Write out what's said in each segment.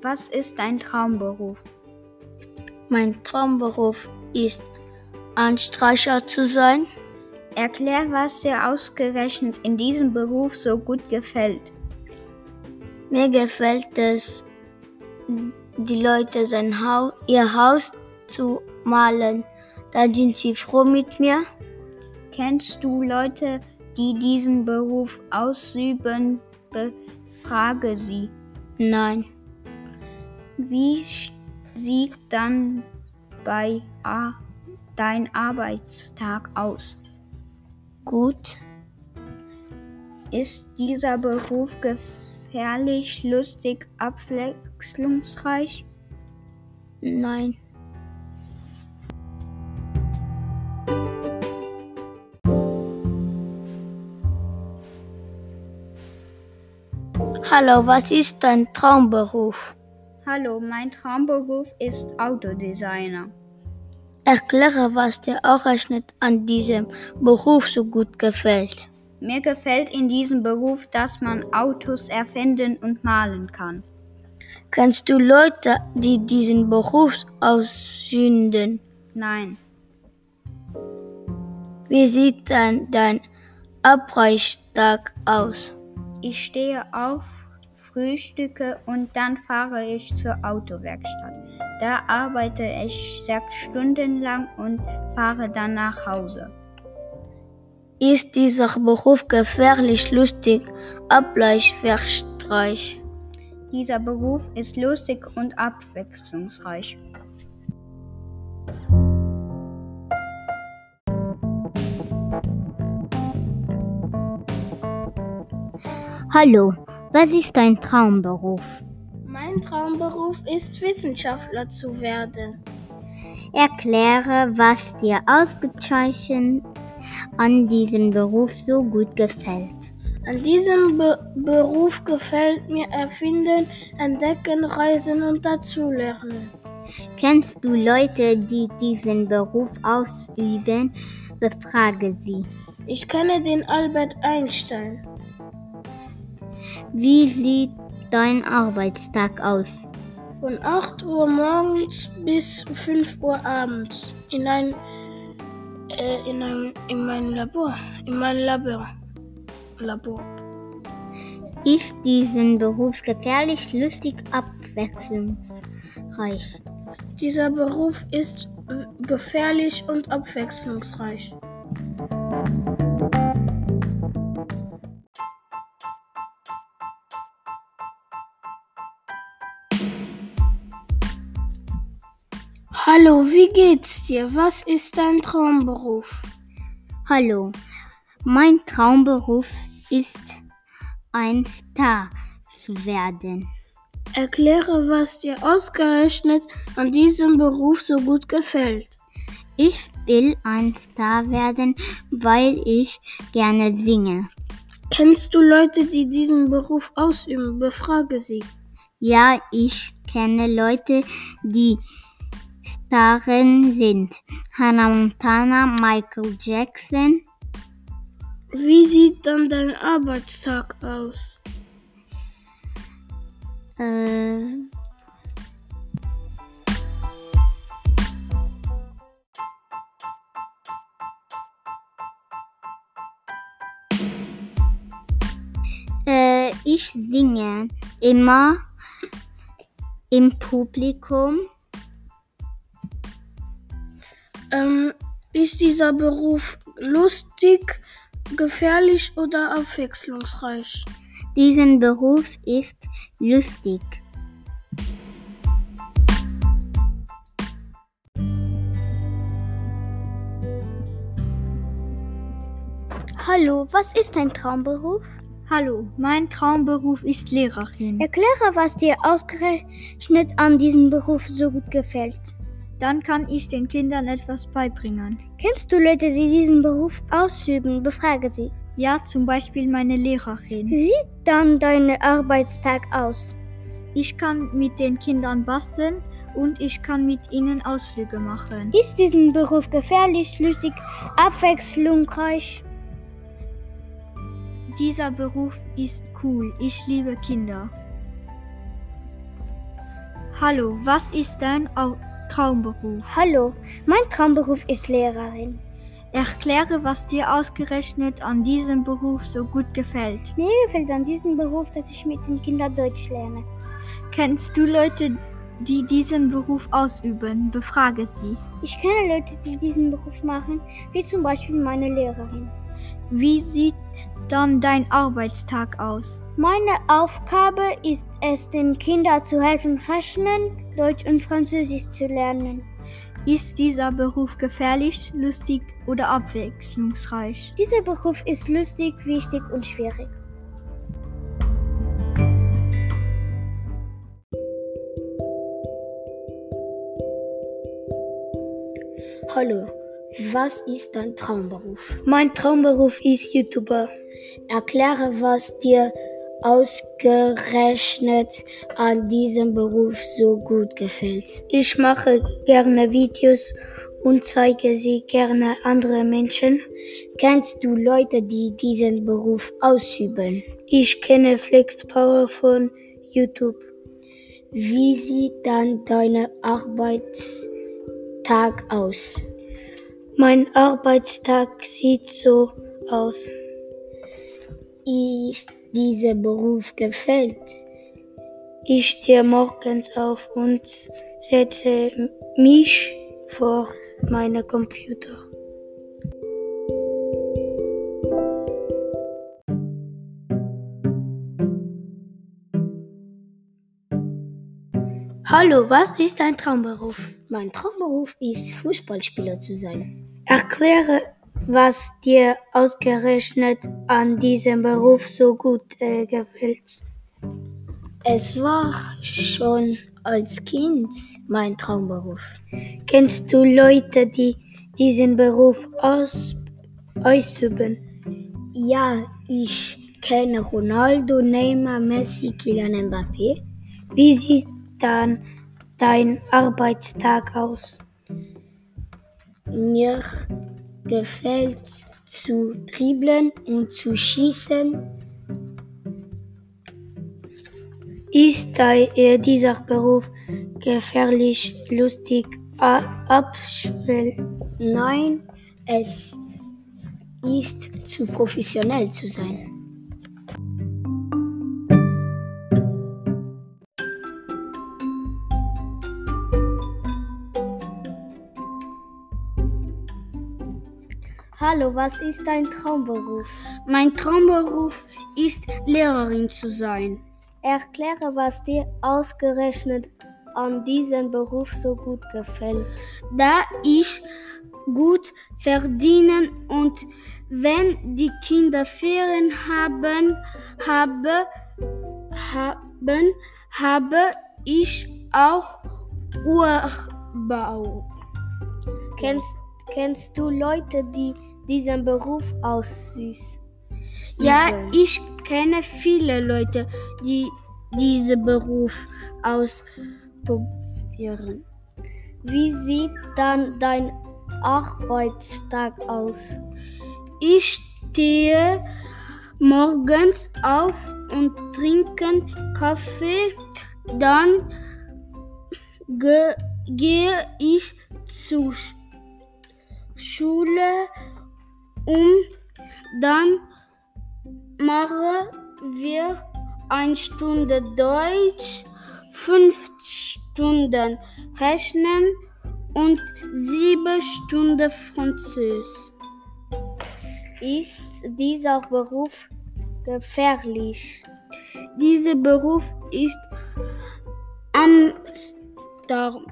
Was ist dein Traumberuf? Mein Traumberuf ist, Anstreicher zu sein. Erklär, was dir ausgerechnet in diesem Beruf so gut gefällt. Mir gefällt es, die Leute sein Haus, ihr Haus zu malen. Da sind sie froh mit mir. Kennst du Leute, die diesen Beruf ausüben? Befrage sie. Nein, Wie sieht dann bei A dein Arbeitstag aus? gut, Ist dieser Beruf gefährlich, lustig, abwechslungsreich? nein. Hallo, was ist dein Traumberuf? Hallo, mein Traumberuf ist Autodesigner. Erkläre, was dir ausgerechnet an diesem Beruf so gut gefällt. Mir gefällt in diesem Beruf, dass man Autos erfinden und malen kann. Kennst du Leute, die diesen Beruf ausüben? Nein, Wie sieht dann dein Abreichtag aus? ich stehe auf, frühstücke und dann fahre ich zur Autowerkstatt. Da arbeite ich sechs Stunden lang und fahre dann nach Hause. Ist dieser Beruf gefährlich, lustig, abwechslungsreich? Dieser Beruf ist lustig und abwechslungsreich. Hallo, was ist dein Traumberuf? Mein Traumberuf ist, Wissenschaftler zu werden. Erkläre, was dir ausgezeichnet an diesem Beruf so gut gefällt. An diesem Be Beruf gefällt mir Erfinden, Entdecken, Reisen und dazulernen. Kennst du Leute, die diesen Beruf ausüben? Befrage sie. Ich kenne den Albert Einstein. Wie sieht dein Arbeitstag aus? Von 8 Uhr morgens bis 5 Uhr abends in ein, äh, in ein, in mein Labor, in mein Labor, Labor. Ist diesen Beruf gefährlich, lustig, abwechslungsreich? Dieser Beruf ist äh, gefährlich und abwechslungsreich. Hallo, wie geht's dir? Was ist dein Traumberuf? Hallo, mein Traumberuf ist, ein Star zu werden. Erkläre, was dir ausgerechnet an diesem Beruf so gut gefällt. Ich will ein Star werden, weil ich gerne singe. Kennst du Leute, die diesen Beruf ausüben? Befrage sie. Ja, ich kenne Leute, die Starren sind. Hannah Montana, Michael Jackson. Wie sieht dann dein Arbeitstag aus? Äh, äh, ich singe immer im Publikum. Ist dieser Beruf lustig, gefährlich oder abwechslungsreich? Diesen Beruf ist lustig. Hallo, was ist dein Traumberuf? Hallo, mein Traumberuf ist Lehrerin. Erkläre, was dir ausgerechnet an diesem Beruf so gut gefällt. Dann kann ich den Kindern etwas beibringen. Kennst du Leute, die diesen Beruf ausüben? Befrage sie. Ja, zum Beispiel meine Lehrerin. Wie sieht dann dein Arbeitstag aus? Ich kann mit den Kindern basteln und ich kann mit ihnen Ausflüge machen. Ist diesen Beruf gefährlich, lustig, abwechslungsreich? Dieser Beruf ist cool. Ich liebe Kinder. Hallo, was ist dein Traumberuf? Hallo, mein Traumberuf ist Lehrerin. Erkläre, was dir ausgerechnet an diesem Beruf so gut gefällt. Mir gefällt an diesem Beruf, dass ich mit den Kindern Deutsch lerne. Kennst du Leute, die diesen Beruf ausüben? Befrage sie. Ich kenne Leute, die diesen Beruf machen, wie zum Beispiel meine Lehrerin. Wie sieht dann dein Arbeitstag aus? Meine Aufgabe ist es, den Kindern zu helfen, Rechnen, Deutsch und Französisch zu lernen. Ist dieser Beruf gefährlich, lustig oder abwechslungsreich? Dieser Beruf ist lustig, wichtig und schwierig. Hallo, was ist dein Traumberuf? Mein Traumberuf ist YouTuber. Erkläre, was dir ausgerechnet an diesem Beruf so gut gefällt. Ich mache gerne Videos und zeige sie gerne anderen Menschen. Kennst du Leute, die diesen Beruf ausüben? Ich kenne Flex Power von YouTube. Wie sieht dann dein Arbeitstag aus? Mein Arbeitstag sieht so aus. Ist dieser Beruf gefällt? Ich stehe morgens auf und setze mich vor meinen Computer. Hallo, was ist dein Traumberuf? Mein Traumberuf ist Fußballspieler zu sein. Erkläre, was dir ausgerechnet an diesem Beruf so gut äh, gefällt. Es war schon als Kind mein Traumberuf. Kennst du Leute, die diesen Beruf aus, ausüben? Ja, ich kenne Ronaldo, Neymar, Messi, Kylian Mbappé. Wie sieht dann dein Arbeitstag aus? Mir gefällt zu dribbeln und zu schießen. Ist dieser Beruf gefährlich, lustig, abschwell? Nein, es ist zu professionell zu sein. Hallo, was ist dein Traumberuf? Mein Traumberuf ist Lehrerin zu sein. Erkläre, was dir ausgerechnet an diesem Beruf so gut gefällt. Da ich gut verdienen und wenn die Kinder Ferien haben, habe, haben, habe ich auch Urbau. Kennst, kennst du Leute, die diesen Beruf ausüben? Ja, ich kenne viele Leute, die diesen Beruf ausprobieren. Wie sieht dann dein Arbeitstag aus? Ich stehe morgens auf und trinke Kaffee, dann ge gehe ich zur Sch- Schule und dann machen wir eine Stunde Deutsch, fünf Stunden Rechnen und sieben Stunden Französisch. Ist dieser Beruf gefährlich? Dieser Beruf ist Amsterdam.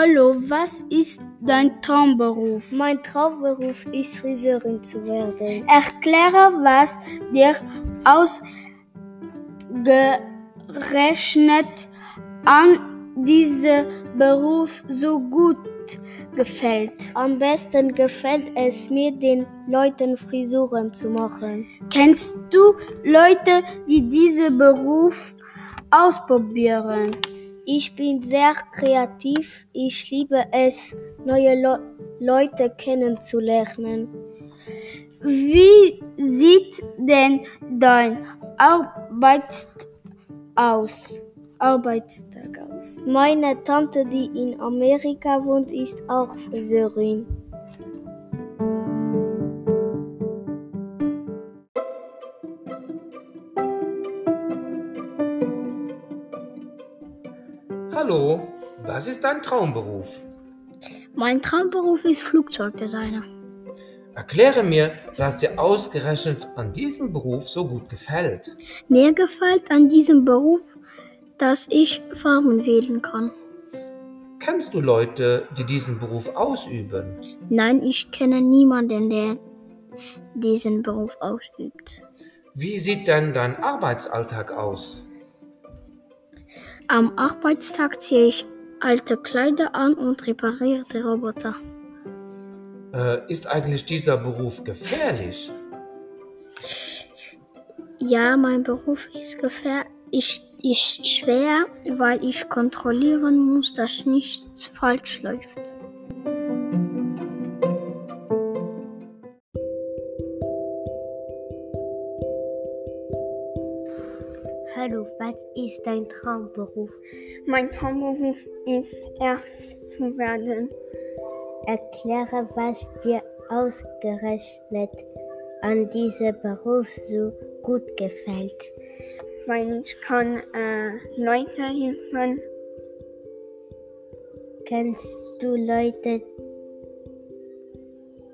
Hallo, was ist dein Traumberuf? Mein Traumberuf ist Friseurin zu werden. Erkläre, was dir ausgerechnet an diesem Beruf so gut gefällt. Am besten gefällt es mir, den Leuten Frisuren zu machen. Kennst du Leute, die diesen Beruf ausprobieren? Ich bin sehr kreativ. Ich liebe es, neue Le Leute kennenzulernen. Wie sieht denn dein Arbeitstag aus? Arbeitstag aus. Meine Tante, die in Amerika wohnt, ist auch Friseurin. Was ist dein Traumberuf? Mein Traumberuf ist Flugzeugdesigner. Erkläre mir, was dir ausgerechnet an diesem Beruf so gut gefällt. Mir gefällt an diesem Beruf, dass ich Farben wählen kann. Kennst du Leute, die diesen Beruf ausüben? Nein, ich kenne niemanden, der diesen Beruf ausübt. Wie sieht denn dein Arbeitsalltag aus? Am Arbeitstag ziehe ich alte Kleider an und repariere die Roboter. Äh, ist eigentlich dieser Beruf gefährlich? Ja, mein Beruf ist, gefähr ist, ist schwer, weil ich kontrollieren muss, dass nichts falsch läuft. Ist dein Traumberuf? Mein Traumberuf ist, Arzt zu werden. Erkläre, was dir ausgerechnet an diesem Beruf so gut gefällt. weil ich kann äh, Leute helfen. Kennst du Leute,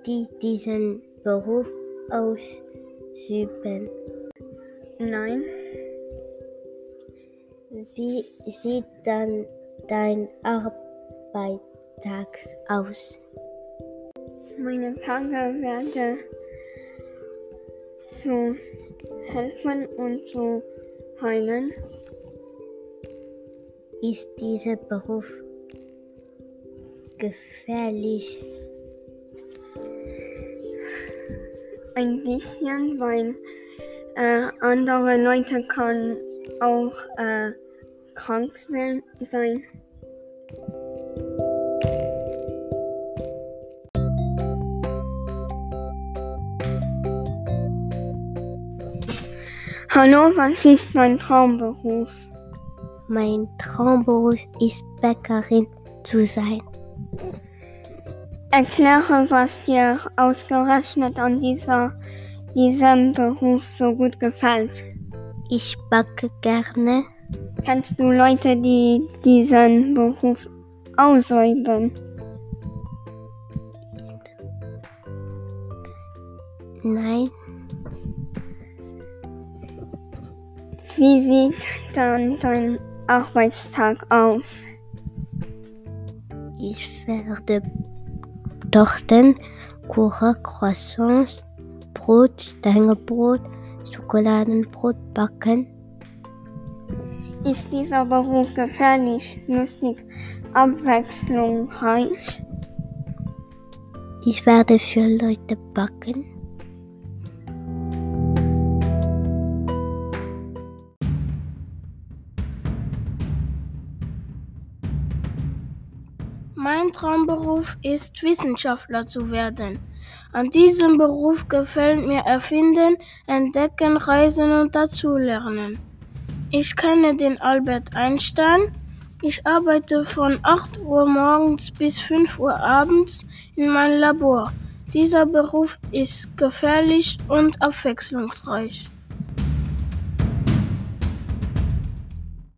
die diesen Beruf ausüben? Nein, Wie sieht dann dein Arbeitstag aus? meine Tage werde zu helfen und zu heilen. Ist dieser Beruf gefährlich? Ein bisschen, weil äh, andere Leute kann auch äh, krank sein. Hallo, was ist dein Traumberuf? Mein Traumberuf ist Bäckerin zu sein. Erkläre, was dir ausgerechnet an dieser, diesem Beruf so gut gefällt. Ich backe gerne. Kennst du Leute, die diesen Beruf ausüben? Nein, Wie sieht dann dein Arbeitstag aus? ich werde Torten, Kuchen, Croissants, Brot, Stängebrot, Schokoladenbrot backen. Ist dieser Beruf gefährlich, lustig, abwechslungsreich? Ich werde für Leute backen. Mein Traumberuf ist Wissenschaftler zu werden. An diesem Beruf gefällt mir Erfinden, Entdecken, Reisen und dazulernen. Ich kenne den Albert Einstein. Ich arbeite von 8 Uhr morgens bis 5 Uhr abends in meinem Labor. Dieser Beruf ist gefährlich und abwechslungsreich.